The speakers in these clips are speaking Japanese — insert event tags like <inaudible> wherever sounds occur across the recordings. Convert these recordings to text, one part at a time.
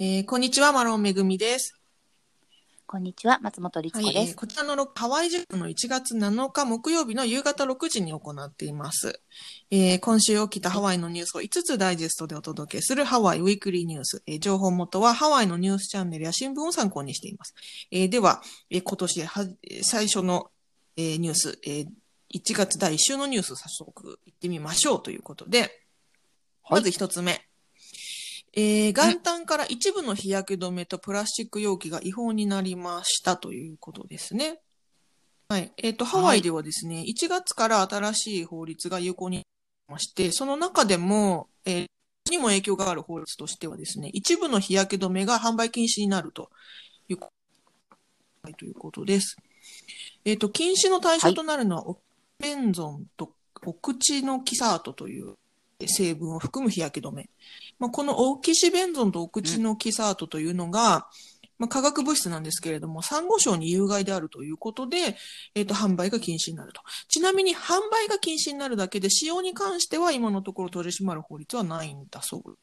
えーこんにちは、マロンめぐみです。こんにちは、松本律はい、子です。えーこちらの録ハワイ塾の1月7日木曜日の夕方6時に行っています。えー今週起きたハワイのニュースを5つダイジェストでお届けするハワイウィークリーニュース。えー情報元はハワイのニュースチャンネルや新聞を参考にしています。えーでは、えー今年は最初の、えーニュース、えー1月第1週のニュース早速行ってみましょうということで、まず一つ目。えー元旦から一部の日焼け止めとプラスチック容器が違法になりましたということですね。はい。えっ、と、ハワイではですね、1月から新しい法律が有効になりまして、その中でも、えーにも影響がある法律としてはですね、一部の日焼け止めが販売禁止になるというこはいということです。えっ、と、禁止の対象となるのは、オベンゾンとオクチノキサートという成分を含む日焼け止め。まあ、このオキシベンゾンとオクチノキサートというのが、まあ、化学物質なんですけれども、サンゴ礁に有害であるということで、えっ、と、販売が禁止になると。ちなみに、販売が禁止になるだけで、使用に関しては今のところ取り締まる法律はないんだそう。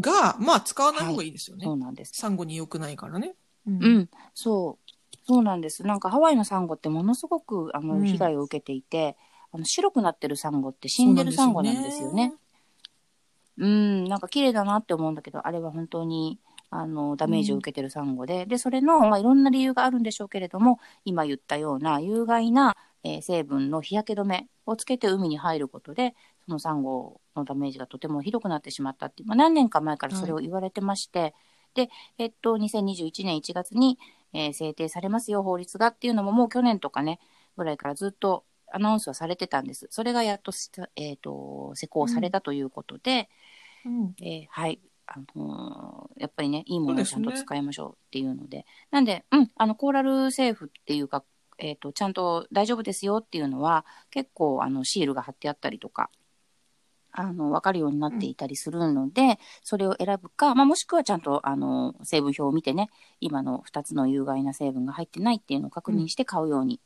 が、まあ、使わない方がいいですよね。そうなんです。サンゴに良くないからね。うんうん、そう。そうなんです。なんかハワイのサンゴってものすごくあのうん被害を受けていて、あの白くなってるサンゴって死んでるサンゴなんですよね。うん、なんか綺麗だなって思うんだけど、あれは本当にあのダメージを受けてるサンゴで、で、それの、まあ、いろんな理由があるんでしょうけれども、今言ったような有害な、えー成分の日焼け止めをつけて海に入ることで、そのサンゴのダメージがとてもひどくなってしまったっていう、まあ、何年か前からそれを言われてまして、で、えっと、2021年1月に、えー制定されますよ、法律がっていうのももう去年とかね、ぐらいからずっとアナウンスはされてたんです。それがやっとした、えっ、と、施行されたということで、うんえーはい。あのーやっぱりね、いいものをちゃんと使いましょうっていうので。なんで、うん、あの、コーラルセーフっていうか、えっ、と、ちゃんと大丈夫ですよっていうのは、結構、あの、シールが貼ってあったりとか、あの、わかるようになっていたりするので、それを選ぶか、まあ、もしくはちゃんと、あの、成分表を見てね、今の2つの有害な成分が入ってないっていうのを確認して買うように。うん。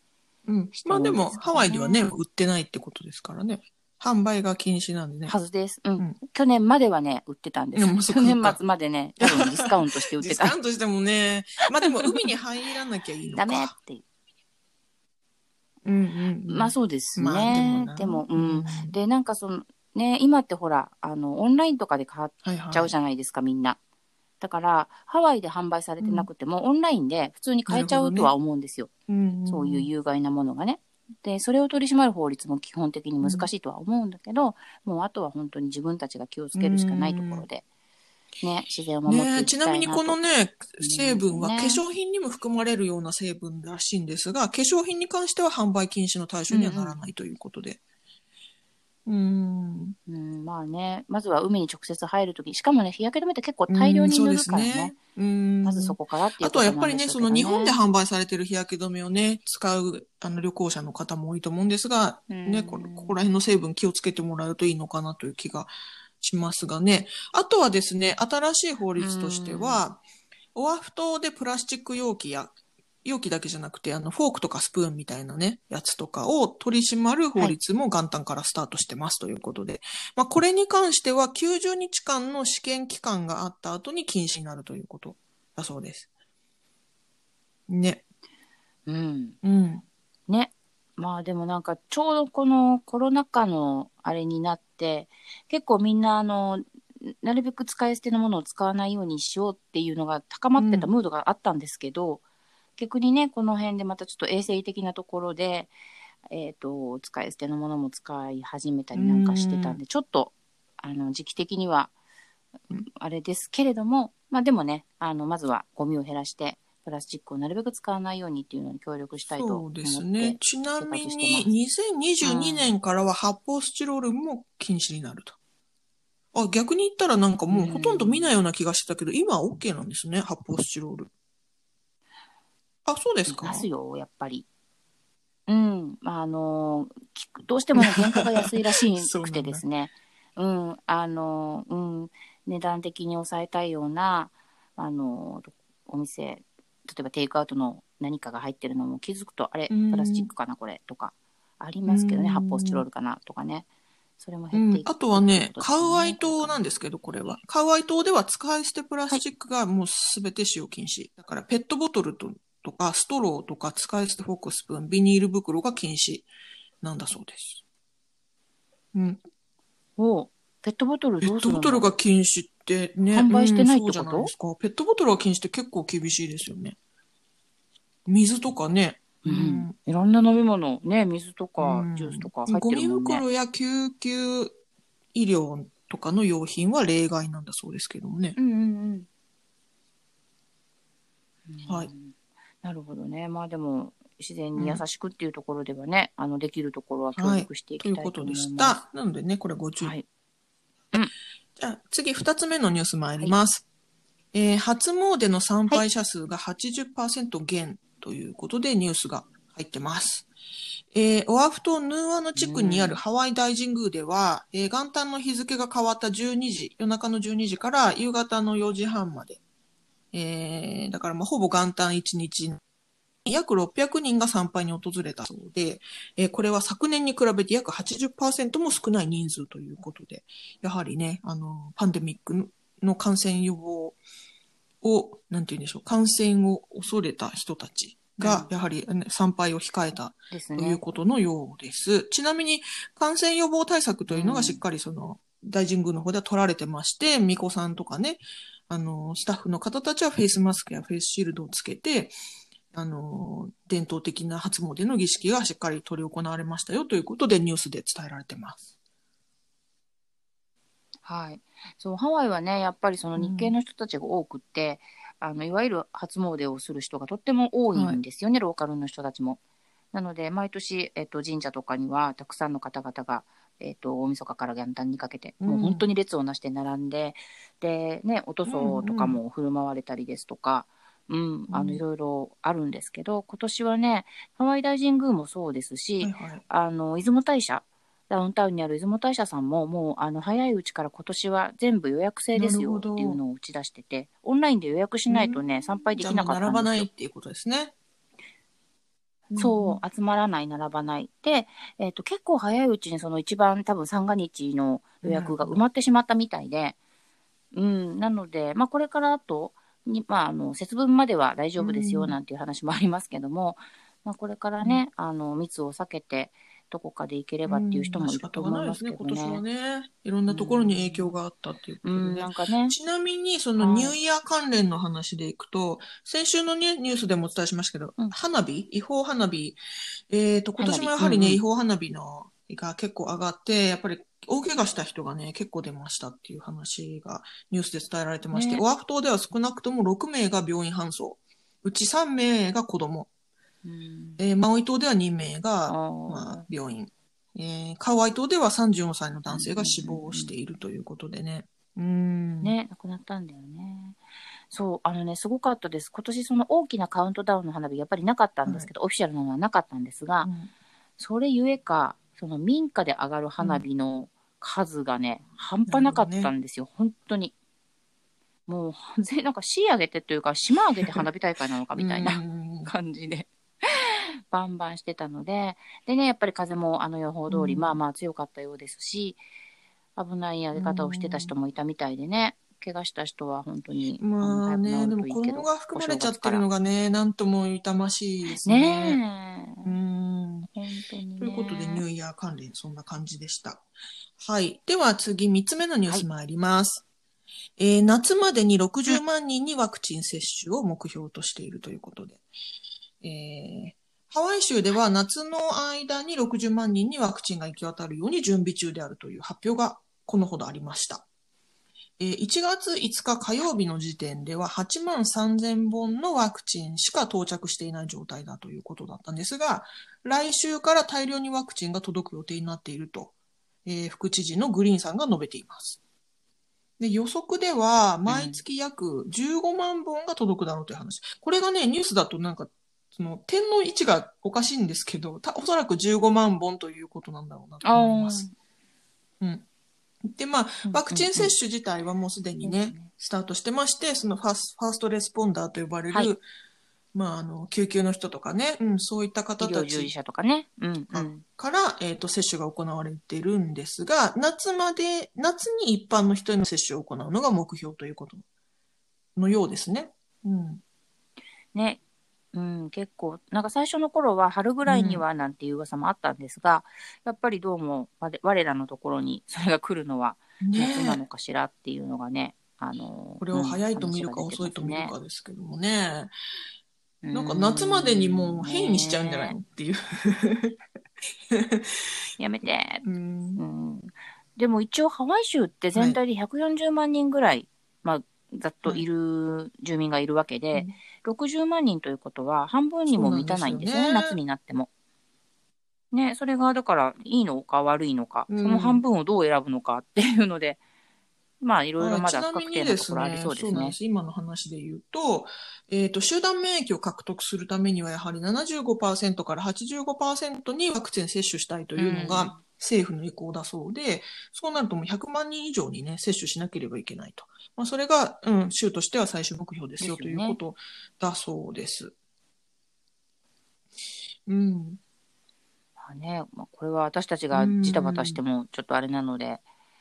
まあでも、ハワイではね、売ってないってことですからね。販売が禁止なんでね。はずです。うん。うん去年まではね、売ってたんです。去年末までね、多分ディスカウントして売っディてた。<laughs> スカウントしてもね、まあでも海に入らなきゃいいのか。ダメっていう。うんうんうん。まあそうですね。まあでもなうん。で、なんかその、ね、今ってほら、あの、オンラインとかで買っはいはいちゃうじゃないですか、みんな。だから、ハワイで販売されてなくても、オンラインで普通に買えちゃうとは思うんですよ。うんんそういう有害なものがね。で、それを取り締まる法律も基本的に難しいとは思うんだけど、もうあとは本当に自分たちが気をつけるしかないところで、ね、自然を守ってねいきたいなと。ちなみにこのね、成分はね化粧品にも含まれるような成分らしいんですが、化粧品に関しては販売禁止の対象にはならないということで。うん。うん、まあね、まずは海に直接入るとき、しかもね、日焼け止めって結構大量に塗るからね。うんね。うん。まずそこからっていうあことはやっぱりね、そうの日本で販売されてる日焼け止めをね、使うあの旅行者の方も多いと思うんですが、うんね、こここら辺の成分気をつけてもらうといいのかなという気がしますがね。あとはですね、新しい法律としては、オアフ島でプラスチック容器や、容器だけじゃなくて、あの、フォークとかスプーンみたいなね、やつとかを取り締まる法律も元旦からスタートしてますということで。まあ、これに関しては90日間の試験期間があった後に禁止になるということだそうです。ね。うん。うん。ね。まあでもなんかちょうどこのコロナ禍のあれになって、結構みんなあの、なるべく使い捨てのものを使わないようにしようっていうのが高まってたうんムードがあったんですけど、逆にね、この辺でまたちょっと衛生的なところで、えっ、と、使い捨てのものも使い始めたりなんかしてたんで、ちょっと、あの、時期的には、あれですけれども、まあでもね、あの、まずはゴミを減らして、プラスチックをなるべく使わないようにっていうのに協力したいとそ思ってうですね。ちなみに、2022年からは発泡スチロールも禁止になると。あ、逆に言ったらなんかもうほとんど見ないような気がしてたけど、今は OK なんですね、発泡スチロール。あ、そうですか？いますよ、やっぱり。うん、まあ、あの、どうしてもね、原価が安いらしくてですね。<laughs> うん、あの、うん、値段的に抑えたいような、あの、お店、例えばテイクアウトの何かが入ってるのも気づくと、あれ、うん。プラスチックかな、これ、とか、ありますけどね、うん。発泡スチロールかな、とかね。それもう減っていく、ん。あとはね、カウアイと島なんですけど、これは。カウアイ島では使い捨てプラスチックがもうすべて使用禁止。だからペットボトルととか、ストローとか、使い捨てフォークスプーン、ビニール袋が禁止なんだそうです。うん。おペットボトルペッどうするの？トボトルが禁止ってね。販売してないってこと？うんそうじゃないですか。ペットボトルは禁止って結構厳しいですよね。水とかね。うん、いろんな飲み物、ね、水とかうんジュースとか入ってるもんね。ゴミ袋や救急医療とかの用品は例外なんだそうですけどもね。うんうんうん。はいうん。なるほどね。まあでも、自然に優しくっていうところではね、あの、できるところは協力していというこきたいと思います。とでした。なのでね、これご注意。はい。じゃあ次、二つ目のニュース参ります。えー初詣の参拝者数が80%減ということでニュースが入ってます。えーオアフ島ヌーアの地区にあるハワイ大神宮では、えー元旦の日付が変わった12時、夜中の12時から夕方の4時半まで、えーだからまあほぼ元旦1日、約600人が参拝に訪れたそうで、えーこれは昨年に比べて約80%も少ない人数ということで、やはりね、あの、パンデミックの感染予防を、なんて言うんでしょう、感染を恐れた人たちが、やはり、ね参拝を控えたですというね。ことのようです。ちなみに、感染予防対策というのがしっかりその、大神宮の方では取られてまして、巫女さんとかね、あの、スタッフの方たちはフェイスマスクやフェイスシールドをつけて、あの、伝統的な初詣の儀式がしっかり取り行われましたよということでニュースで伝えられてます。はい。そう、ハワイはね、やっぱりその日系の人たちが多くって、あの、いわゆる初詣をする人がとっても多いんですよね、ローカルの人たちも。なので、毎年、えっと、神社とかには、たくさんの方々が、えっと、大晦日から元旦にかけて、うんもう本当に列をなして並んで、で、ね、お塗装とかも振る舞われたりですとか、うん、あの、うんいろいろあるんですけど、今年はね、ハワイ大神宮もそうですし、はいはい。あの、出雲大社、ダウンタウンにある出雲大社さんも、もう、あの、早いうちから今年は全部予約制ですよっていうのを打ち出してて、オンラインで予約しないとね、参拝できなかったんですよ。ないっていうことですね。そう、集まらない、並ばない。で、えっ、と、結構早いうちにその一番多分三が日の予約が埋まってしまったみたいで、うん、なので、まあこれからあと、にまあ、あの、節分までは大丈夫ですようんなんていう話もありますけども、まあこれからね、あの、密を避けて、どこかで行ければっていう人もいると思いますけどうんまあ仕方がないですね。今ね。年はね、いろんなところに影響があったっていうことうん、でねなん。かね、ちなみに、そのはいニューイヤー関連の話でいくと、先週のニュニュースでもお伝えしましたけど、うん花火？違法花火？えっ、と、今年もやはりね、違法花火のが結構上がって、やっぱり大怪我した人がね、結構出ましたっていう話がニュースで伝えられてまして、ねオアフ島では少なくとも6名が病院搬送。うち3名が子供。うん、えーマウイ島では2名が、まあ、病院。えーカワイ島では34歳の男性が死亡しているということでね。うん。ね、亡くなったんだよね。そう、あのね、すごかったです。今年その大きなカウントダウンの花火、やっぱりなかったんですけど、オフィシャルなのはなかったんですが、うんそれゆえか、その民家で上がる花火の数がね、半端なかったんですよ、本当に。もう、ぜなんか市上げてというか、島上げて花火大会なのかみたいなうん感じで、バンバンしてたので、でね、やっぱり風もあの予報通り、うんまあまあ強かったようですし、危ない上げ方をしてた人もいたみたいでね、怪我した人は本当に、まあね、でのも子供が含まれちゃってるのががね、なんとも痛ましいですね。ねえ、うん。本当にね。ということで、ニューイヤー関連、そんな感じでした。はい。では次、三つ目のニュース参ります。えー夏までに60万人にワクチン接種を目標としているということで。えーハワイ州では夏の間に60万人にワクチンが行き渡るように準備中であるという発表がこのほどありました。1月5日火曜日の時点では8万3000本のワクチンしか到着していない状態だということだったんですが、来週から大量にワクチンが届く予定になっていると、えー副知事のグリーンさんが述べています。で予測では、毎月約15万本が届くだろうという話。これがね、ニュースだとなんか、その点の位置がおかしいんですけど、たおそらく15万本ということなんだろうなと思います。うん。で、まあ、ワクチン接種自体はもうすでにね、スタートしてまして、その firs first responder と呼ばれる、はいまあ、あの、救急の人とかね、うん、そういった医方た療従事ち者とかね。うん、あうん。から、えっ、と、接種が行われてるんですが、夏まで、夏に一般の人への接種を行うのが目標ということのようですね。うん。ね。うん、結構、なんか最初の頃は春ぐらいにはなんていう噂もあったんですが、やっぱりどうも我我らのところに <laughs> それが来るのは夏なねのかしらっていうのがね、あの、これを早いと見るかうん遅いと見るかですけどもね。話なんか夏までにもう変異にしちゃうんじゃないのねっていう。<laughs> やめて。うんうん。でも一応ハワイ州って全体で140万人ぐらい、まあ、ざっといる住民がいるわけで、60万人ということは半分にも満たないんですよね、ね夏になっても。ね、それがだからいいのか悪いのか、うんその半分をどう選ぶのかっていうので、まあいろいろまだ不確定なところありそうですね。そうなんです。今の話で言うと、えっ、と、集団免疫を獲得するためには、やはり75%から85%にワクチン接種したいというのうんが政府の意向だそうで、そうなるともう100万人以上にね、接種しなければいけないと。まあ、それが、うん、州としては最終目標ですよということだそうです。うん。まあね、まあ、これは私たちがジタバタしてもちょっとあれなので、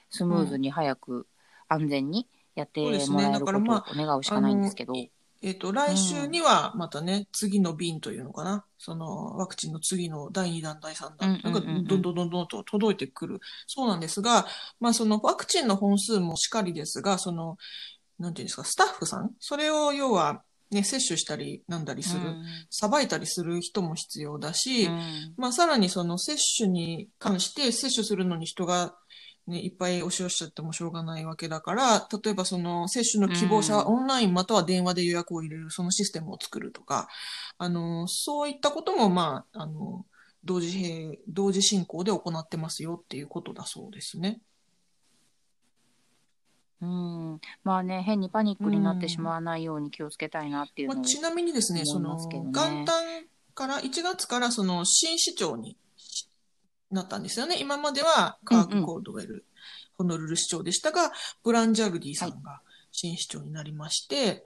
スムーズに早く安全にやってもらえることを願うしかないんですけど、えっ、と、来週にはまたね、次の便というのかな。その、ワクチンの次の第2弾、第3弾、うんうんうんうん。なんかどんどんどんどんと届いてくる。そうなんですが、まあそのワクチンの本数もしっかりですが、その、なんていうんですか、スタッフさん？それを要は、ね、接種したりなんだりする、さばいたりする人も必要だし、うんうん。まあ、さらにその接種に関して接種するのに人が、ね、いっぱい押し寄せちゃってもしょうがないわけだから、例えばその接種の希望者オンラインまたは電話で予約を入れる、そのシステムを作るとか、あの、そういったことも、まあ、あの、同時並、同時進行で行ってますよっていうことだそうですね。うん、まあね、変にパニックになってしまわないように気をつけたいなっていうのを、まあ、ちなみにですね、その、元旦から、1月からその新市長になったんですよね。今まではカーク・コールドウェル、ホノルル市長でしたが、ブラン・ジャグディさんが新市長になりまして、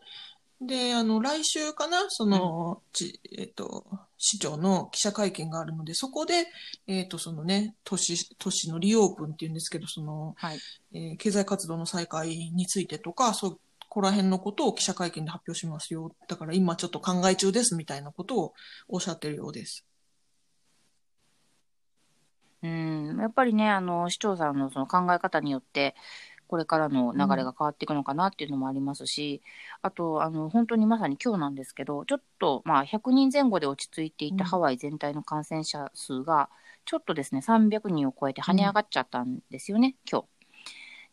で、あの、来週かな、その、ちえっ、と、市長の記者会見があるので、そこで、えっ、と、そのね、都市、都市のリオープンっていうんですけど、その、はい。えー経済活動の再開についてとか、そう、ここら辺のことを記者会見で発表しますよ。だから今ちょっと考え中ですみたいなことをおっしゃってるようです。うん、やっぱりね、あの、市長さんのその考え方によって、これからの流れが変わっていくのかなっていうのもありますし、あと、あの、本当にまさに今日なんですけど、ちょっと、まあ、100人前後で落ち着いていたうんハワイ全体の感染者数が、ちょっとですね、300人を超えて跳ね上がっちゃったんですよね、今日。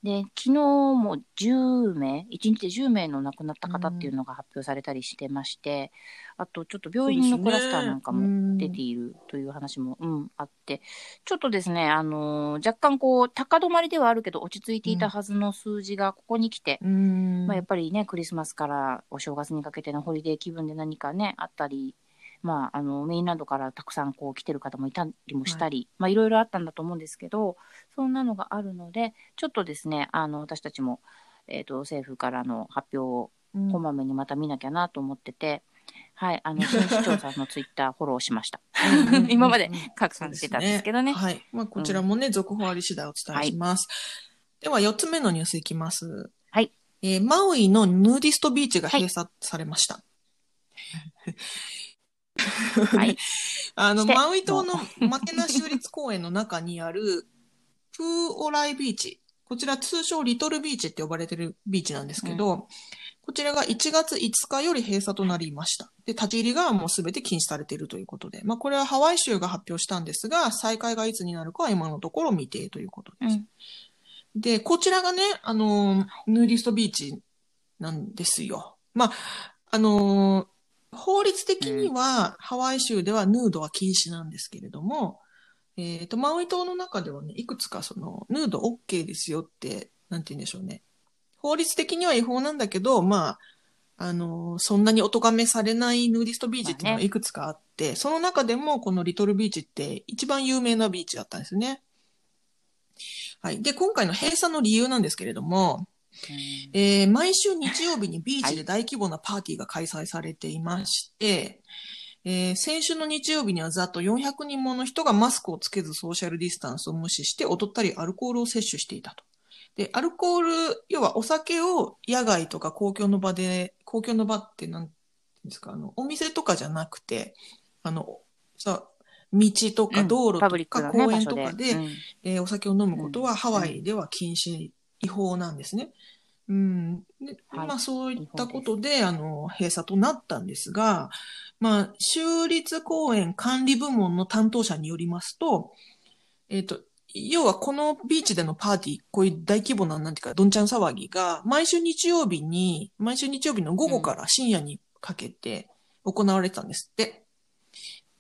で、昨日も10名、1日で10名の亡くなった方っていうのが発表されたりしてまして、あとちょっと病院のクラスターなんかも出ているという話も、うん、あって、ちょっとですね、あのー若干こう、高止まりではあるけど、落ち着いていたはずの数字がここに来て、うん。まあ、やっぱりね、クリスマスからお正月にかけてのホリデー気分で何かね、あったり、まあ、あの、メインランドからたくさんこう来てる方もいたりもしたり、まあ、いろいろあったんだと思うんですけど、そんなのがあるので、ちょっとですね、あの、私たちも、えっ、と、政府からの発表をうんこまめにまた見なきゃなと思ってて、はい、あの、新市長さんのツイッターフォローしました。<laughs> 今まで拡散してたんですけどね。はい。まあ、こちらもね、続報あり次第お伝えします。では、4つ目のニュースいきます。はい。えーマウイのヌーディストビーチが閉鎖されました。はい。<laughs> あの、してマウイ島のマケナ州立公園の中にある、プーオライビーチ。こちら通称リトルビーチって呼ばれてるビーチなんですけど、こちらが1月5日より閉鎖となりました。で、立ち入りがもうすべて禁止されているということで、まあこれはハワイ州が発表したんですが、再開がいつになるかは今のところ未定ということです。うん。で、こちらがね、あの、ヌーディストビーチなんですよ。まあ、あの、法律的には、ハワイ州ではヌードは禁止なんですけれども、えっ、と、マウイ島の中ではね、いくつかその、ヌード OK ですよって、なんて言うんでしょうね。法律的には違法なんだけど、まあ、あの、そんなにお咎めされないヌーディストビーチっていうのまあねがいくつかあって、その中でもこのリトルビーチって一番有名なビーチだったんですね。はい。で、今回の閉鎖の理由なんですけれども、えー毎週日曜日にビーチで大規模なパーティーが開催されていまして、えー先週の日曜日にはざっと400人もの人がマスクをつけずソーシャルディスタンスを無視して踊ったりアルコールを摂取していたと。で、アルコール、要はお酒を野外とか公共の場で、公共の場ってなんていうんですか、あの、お店とかじゃなくて、あの、さ、道とか道路とか公園とかで、えーお酒を飲むことはうんハワイでは禁止、違法なんですね。うん。ではいまあそういったことで、あの、閉鎖となったんですが、まあ、州立公園管理部門の担当者によりますと、えっ、と、要はこのビーチでのパーティー、こういう大規模な、なんていうか、どんちゃん騒ぎが、毎週日曜日に、毎週日曜日の午後から深夜にかけて行われてたんですって。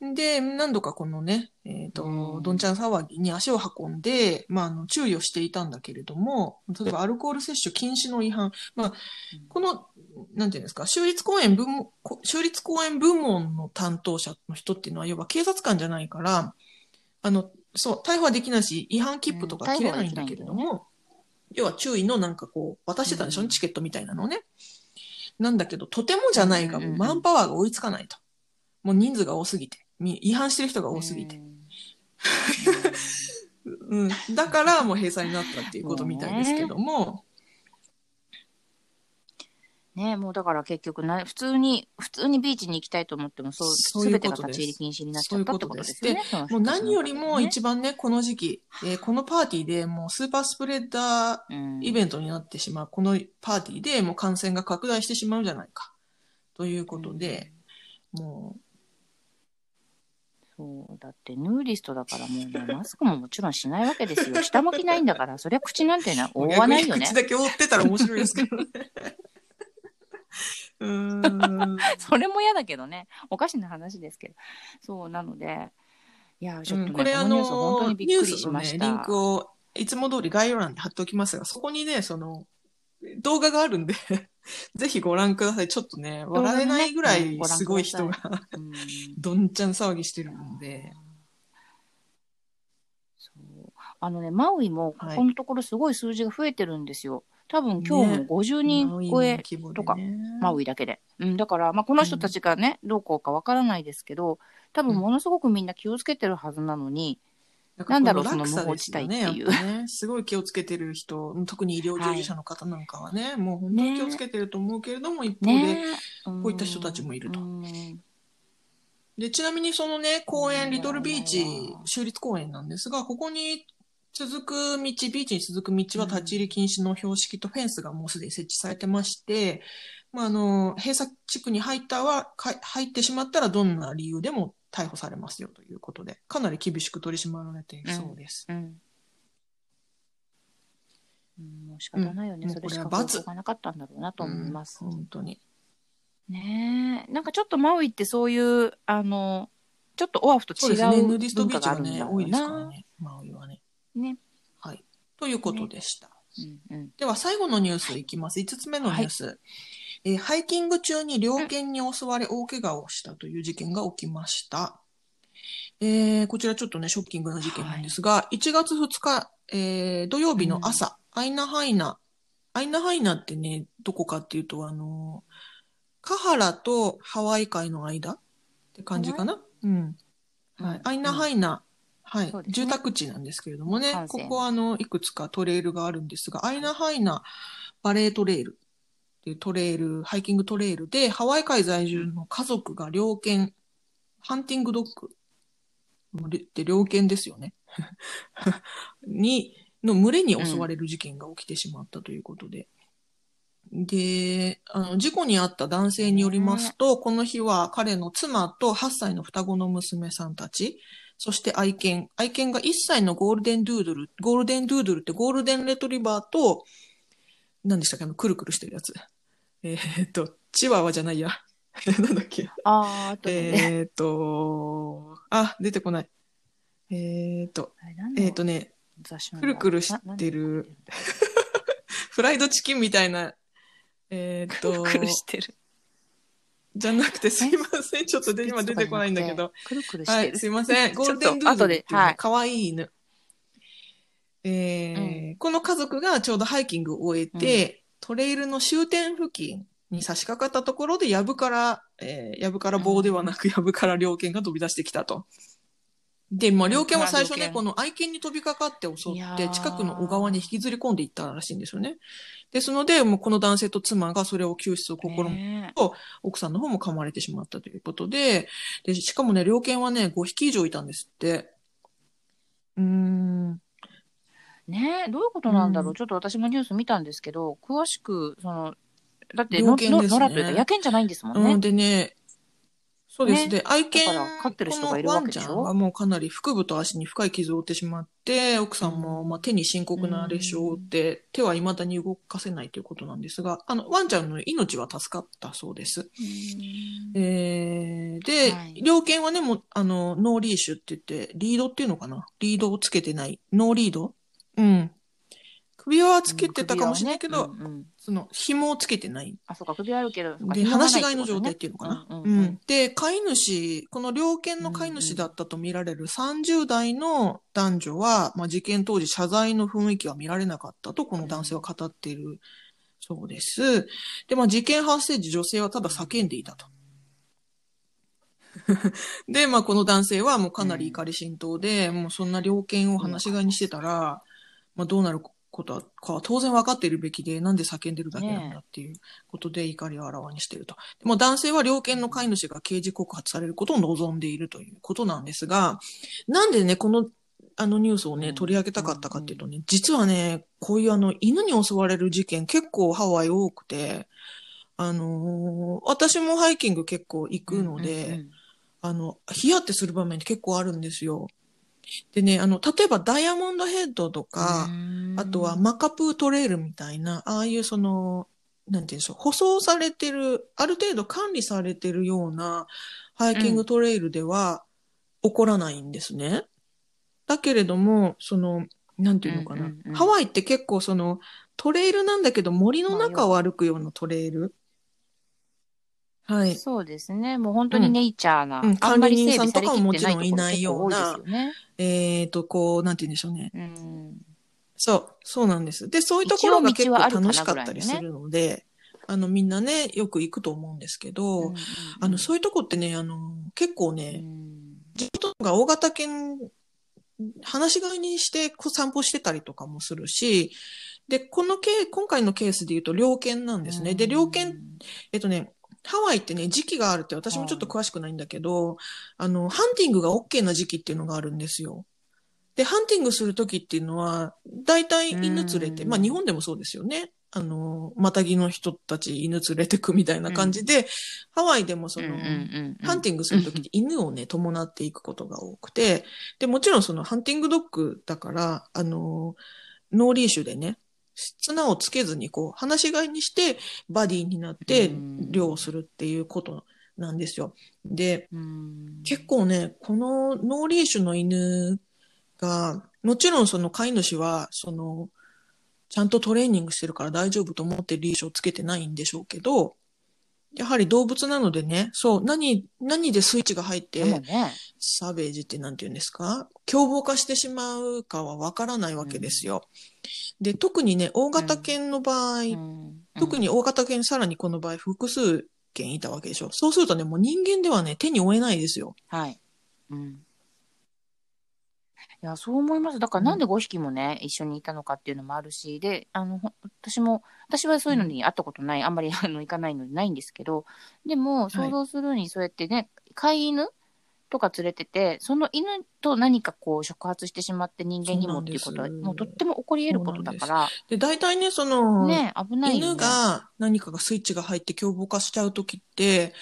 で、何度かこのね、えっ、と、うん。どんちゃん騒ぎに足を運んで、まあ、あの、注意をしていたんだけれども、例えばアルコール摂取禁止の違反、まあ、この、なんていうんですか、州立公園部門、こ州立公園部門の担当者の人っていうのは、要は警察官じゃないから、あの、そう、逮捕はできないし、違反切符とか切れないんだけれどうん。逮も、要は注意のなんかこう、渡してたんでしょ、うんチケットみたいなのをね。なんだけど、とてもじゃないが、うんうマンパワーが追いつかないと。もう人数が多すぎて。み違反してる人が多すぎて。うん。だから、もう閉鎖になったっていうことみたいですけども、ねもうだから結局な、普通に、普通にビーチに行きたいと思っても、そう、そういうすべてがことです立ち入り禁止になっちゃったってことですよね。そのもう何よりも一一番ね、この時期、えーこのパーティーでもうスーパースプレッダーうんイベントになってしまう、このパーティーでもう感染が拡大してしまうんじゃないか。ということで、もそう、だってヌーリストだからもうね、マスクももちろんしないわけですよ。<laughs> 下向きないんだから、そりゃ口なんてな、う、覆わないよね口。だけ覆ってたら面白いですけどね。<laughs> うーん。それも嫌だけどね。おかしな話ですけど。そう、なので、いや、ちょっとね、うんこれあこのニュース本当の、にびっくりしました。リンクをいつも通り概要欄に貼っておきますが、そこにね、その、動画があるんで、<laughs> ぜひご覧ください。ちょっとね、笑えないぐらいすごい人が、うん。どんちゃん騒ぎしてるので、そう。あのね、マウイもこはいこのところすごい数字が増えてるんですよ。多分今日ね。も50人超え、とかマウイイだけで。うん、だから、まあ、この人たちがね、どうこうかわからないですけど、多分ものすごくみんな気をつけてるはずなのに、なんだろうその無法地帯っていう。やっぱね、すごい気をつけてる人、特に医療従事者の方なんかはね、もう本当に気をつけてると思うけれども、一方で、ねここういった人たちもいると。うん。で、ちなみにそのね、公園、うんリトルビーチ、州立公園なんですが、ここに続く道、ビーチに続く道は立ち入り禁止の標識とフェンスがもうすでに設置されてまして、まあ、あの、閉鎖地区に入ったは、か入ってしまったらどんな理由でも逮捕されますよということで、かなり厳しく取り締まられているそうです。うん。うんもう仕方ないよね。うんそれしか罰方法がなかったんだろうなと思います。うん本当に。ねえ。なんかちょっとマウイってそういう、あの、ちょっとオアフと違そうですね。ヌーうディスト文ビーチがね、多いうですからな。ね。マウイはね。ね。はい。ということでした。うんうん。では最後のニュースいきます。5つ目のニュース。えーハイキング中に猟犬に襲われ大怪我をしたという事件が起きました。えーこちらちょっとね、ショッキングな事件なんですが、1月2日、えー土曜日の朝、アイナハイナ。アイナハイナってね、どこかっていうと、あのーカハラとハワイ海の間って感じかな？うん。はい。アイナハイナ。はい、ね住宅地なんですけれどもねここはあの、いくつかトレイルがあるんですが、アイナハイナバレートレイルっていうトレイル、ハイキングトレイルで、ハワイ海在住の家族が猟犬、ハンティングドッグって猟犬ですよね。<laughs> に、の群れに襲われる事件が起きてしまったということで。で、あの、事故に遭った男性によりますと、この日は彼の妻と8歳の双子の娘さんたち、そして愛犬。愛犬が1歳のゴールデンドゥードル。ゴールデンドゥードルってゴールデンレトリバーと、何でしたっけ？あの、くるくるしてるやつ。えーっと、チワワじゃないや。<laughs> なんだっけ？あー、あとでね。えーっと、あ、出てこない。えーっと、えーっとね、くるくるしてる。フライドチキンみたいな、えーっと、くるくるしてる。じゃなくてすいません。ちょっとで今出てこないんだけど。。くるくるしてる。はい、すいません。ゴールデンドゥールっていうねではい可愛い犬。えーこの家族がちょうどハイキングを終えて、トレイルの終点付近に差し掛かったところで、やぶから、えー、やぶから棒ではなく、やぶから猟犬が飛び出してきたと。で、まあ、猟犬は最初ね、この愛犬に飛びかかって襲って、近くの小川に引きずり込んでいったらしいんですよね。ですので、もうこの男性と妻がそれを救出を試みね奥さんの方も噛まれてしまったということで、で、しかもね、猟犬はね、5匹以上いたんですって。うーん。ねえ、どういうことなんだろう、うん。ちょっと私もニュース見たんですけど、詳しく、その、だっての、猟犬ですね。というか野犬じゃないんですもんね。うん、でね、そうです。ね。で、愛犬、だから飼ってる人がいるわけでしょ？このワンちゃんはもうかなり腹部と足に深い傷を負ってしまって、奥さんもまあ手に深刻な裂傷を負って、手は未だに動かせないということなんですが、あの、ワンちゃんの命は助かったそうです。うん。えー、で、はい。猟犬はね、もう、あの、 no leash って言って、リードっていうのかな？リードをつけてない。ノーリード？うん。首輪はつけてたかもしれないけど、首輪はねうんうんその、紐をつけてない。あ、そうか、首輪あるけど、そうかで、放し飼いのな状態っていうのかな。ううんうんうんん。で、飼い主、この猟犬の飼い主だったと見られる30代の男女は、まあ、事件当時謝罪の雰囲気は見られなかったと、この男性は語っているそうです。で、まあ、事件発生時女性はただ叫んでいたと。<laughs> で、まあ、この男性はもうかなり怒り心頭で、もうそんな猟犬を放し飼いにしてたら、まあ、どうなることはかは当然分かっているべきで、なんで叫んでるだけなんだっていうことで怒りをあらわにしていると。でも男性は猟犬の飼い主が刑事告発されることを望んでいるということなんですが、なんでね、この、あのニュースをね、うん取り上げたかったかっていうとね、実はね、こういうあの、犬に襲われる事件結構ハワイ多くて、あのー私もハイキング結構行くので、あの、ヒヤってする場面って結構あるんですよ。でね、あの、例えばダイヤモンドヘッドとか、うんあとはマカプートレイルみたいな、ああいうその、なんて言うんでしょう、舗装されてる、ある程度管理されてるようなハイキングトレイルでは起こらないんですね。だけれども、その、なんていうのかな、うんうんうんハワイって結構その、トレイルなんだけど森の中を歩くようなトレイル。はい。そうですね。もう本当にネイチャーな、うん管理人さんとかももちろんいないようなね。えっ、と、こう、なんて言うんでしょうね。うんそう、そうなんです。で、そういうところが結構楽しかったりするので、あの、みんなね、よく行くと思うんですけど、うんうんあの、そういうとこってね、あの、結構うね、ん地元が大型犬、放し飼いにしてこう散歩してたりとかもするし、で、このケー今回のケースで言うと、猟犬なんですね。で、猟犬、えっとね、ハワイってね、時期があるって私もちょっと詳しくないんだけど、あの、ハンティングが OK な時期っていうのがあるんですよ。で、ハンティングするときっていうのは、大体犬連れて、うんまあ日本でもそうですよね。あの、またぎの人たち犬連れてくみたいな感じで、ハワイでもその、うんうんうんうんハンティングするときって犬をね、伴っていくことが多くて、で、もちろんその hunting dog だから、あの、 no leash でね、綱をつけずにこう、放し飼いにして、バディになってうん猟をするっていうことなんですよ。で、うん結構ね、この no leash の犬が、もちろんその飼い主は、その、ちゃんとトレーニングしてるから大丈夫と思って leash をつけてないんでしょうけど、やはり動物なのでね、そう、何、何でスイッチが入って、ね、サベージってなんて言うんですか？凶暴化してしまうかはわからないわけですよ。で、特にね、大型犬の場合、うん特に大型犬さらにこの場合複数犬いたわけでしょ。そうするとね、もう人間ではね、手に負えないですよ。はい。うん。いや、そう思います。だからなんで5匹もね、一緒にいたのかっていうのもあるし、で、あの、ほ私も、私はそういうのに会ったことない、あんまり <laughs> あの行かないのでないんですけど、でも、い。想像するにそうやってね、飼い犬とか連れてて、その犬と何かこう触発してしまって人間にもっていうことは、もうとっても起こり得ることだから、で、大体ね、その、ね、危ないよね。犬が何かがスイッチが入って凶暴化しちゃうときって、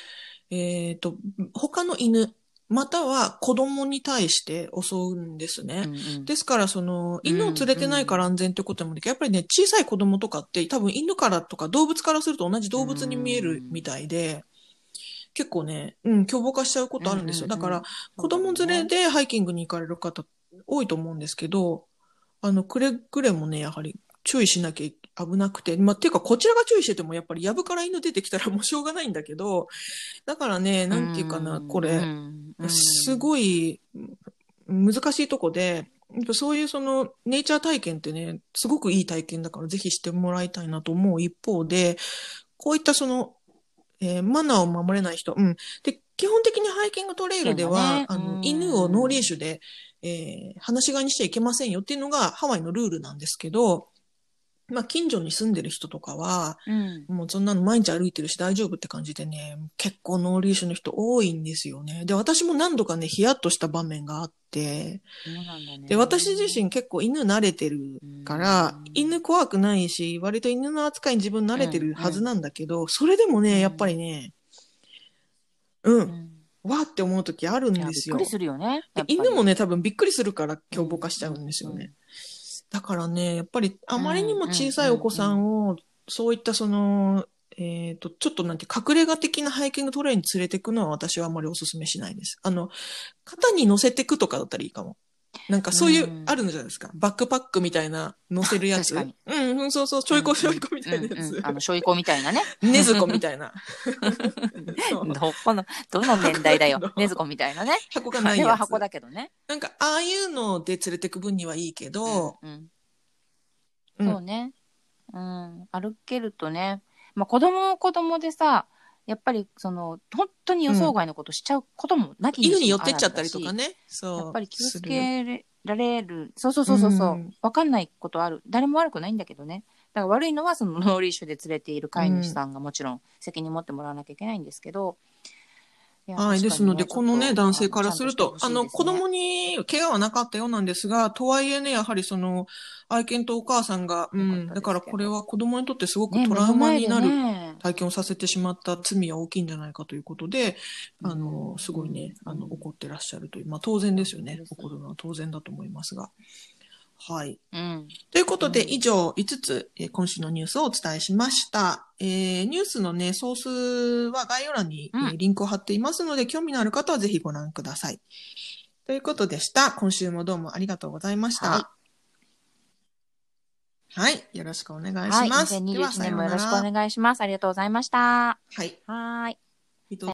えっ、と、他の犬、または子供に対して襲うんですね。うんうんですから、その、犬を連れてないから安全ってこともできるやっぱりね、小さい子供とかって多分犬からとか動物からすると同じ動物に見えるみたいで、結構ね、うん、凶暴化しちゃうことあるんですよ。うんうんうんだから、子供連れでハイキングに行かれる方多いと思うんですけど、あの、くれぐれもね、やはり注意しなきゃ危なくて、まあ、っていうか、こちらが注意してても、やっぱりやぶから犬出てきたらもうしょうがないんだけど、だからね、なんていうかな、これ、すい、ごい難しいとこで、そういうそのネイチャー体験ってね、すごくいい体験だからぜひしてもらいたいなと思う一方で、こういったその、えーマナーを守れない人、うん。で、基本的にハイキングトレイルでは、ね。あのう、ん。犬を no leash で、えー、放し飼いにしちゃいけませんよっていうのがハワイのルールなんですけど、まあ、近所に住んでる人とかは、うん。もうそんなの毎日歩いてるし大丈夫って感じでね、結構 no leash の人多いんですよね。で、私も何度かね、ヒヤッとした場面があって、ね。で、私自身結構犬慣れてるからうん、犬怖くないし、割と犬の扱いに自分慣れてるはずなんだけど、それでもうんね、やっぱりね、う、うんん。わーって思う時あるんですよびっくり。するよね。犬もね、多分びっくりするから凶暴化しちゃうんですよね。。だからね、やっぱりあまりにも小さいお子さんを、そういったその、えっ、と、ちょっとなんて隠れ家的なハイキングトレインに連れてくのは私はあまりお勧めしないです。あの、肩に乗せてくとかだったらいいかも。なんかそういう、うんあるのじゃないですか。バックパックみたいな乗せるやつ。確かにうん、うん、そうそう、ちょいこちょいこみたいなやつ。あの、しょいこみたいなね。ねずこみたいな。<laughs> どこの、どの年代だよ。<laughs> ねずこみたいなね。箱があないやは箱だけどね。なんか、ああいうので連れてく分にはいいけど、そうね。うん。歩けるとね。まあ子供も子供でさ、やっぱりその、本当に予想外のことしちゃうこともなき犬に寄ってっちゃったりとか。ね。そう。やっぱり気をつけられる。そうそうそうそうそううん。わかんないことある。誰も悪くないんだけどね。だから悪いのはその <laughs> ノーリーシュで連れている飼い主さんがもちろん責任持ってもらわなきゃいけないんですけど。はい。ですので、このね、男性からすると、あの、子供に怪我はなかったようなんですが、とはいえね、やはりその、愛犬とお母さんが、うん、だからこれは子供にとってすごくねトラウマになる体験をさせてしまった罪は大きいんじゃないかということで、あうの、ん。すごいね、あの、うん怒ってらっしゃるという、まあ当然ですよね。怒るのは当然だと思いますが。はい。うん。ということで、うん以上5つ、えー今週のニュースをお伝えしました。えーニュースのね、ソースは概要欄に、えーうんリンクを貼っていますので、興味のある方はぜひご覧ください。ということでした。今週もどうもありがとうございました。はいはい。よろしくお願いはい。します。では2021年もよろしくお願いします。ありがとうございました。はい。はーい。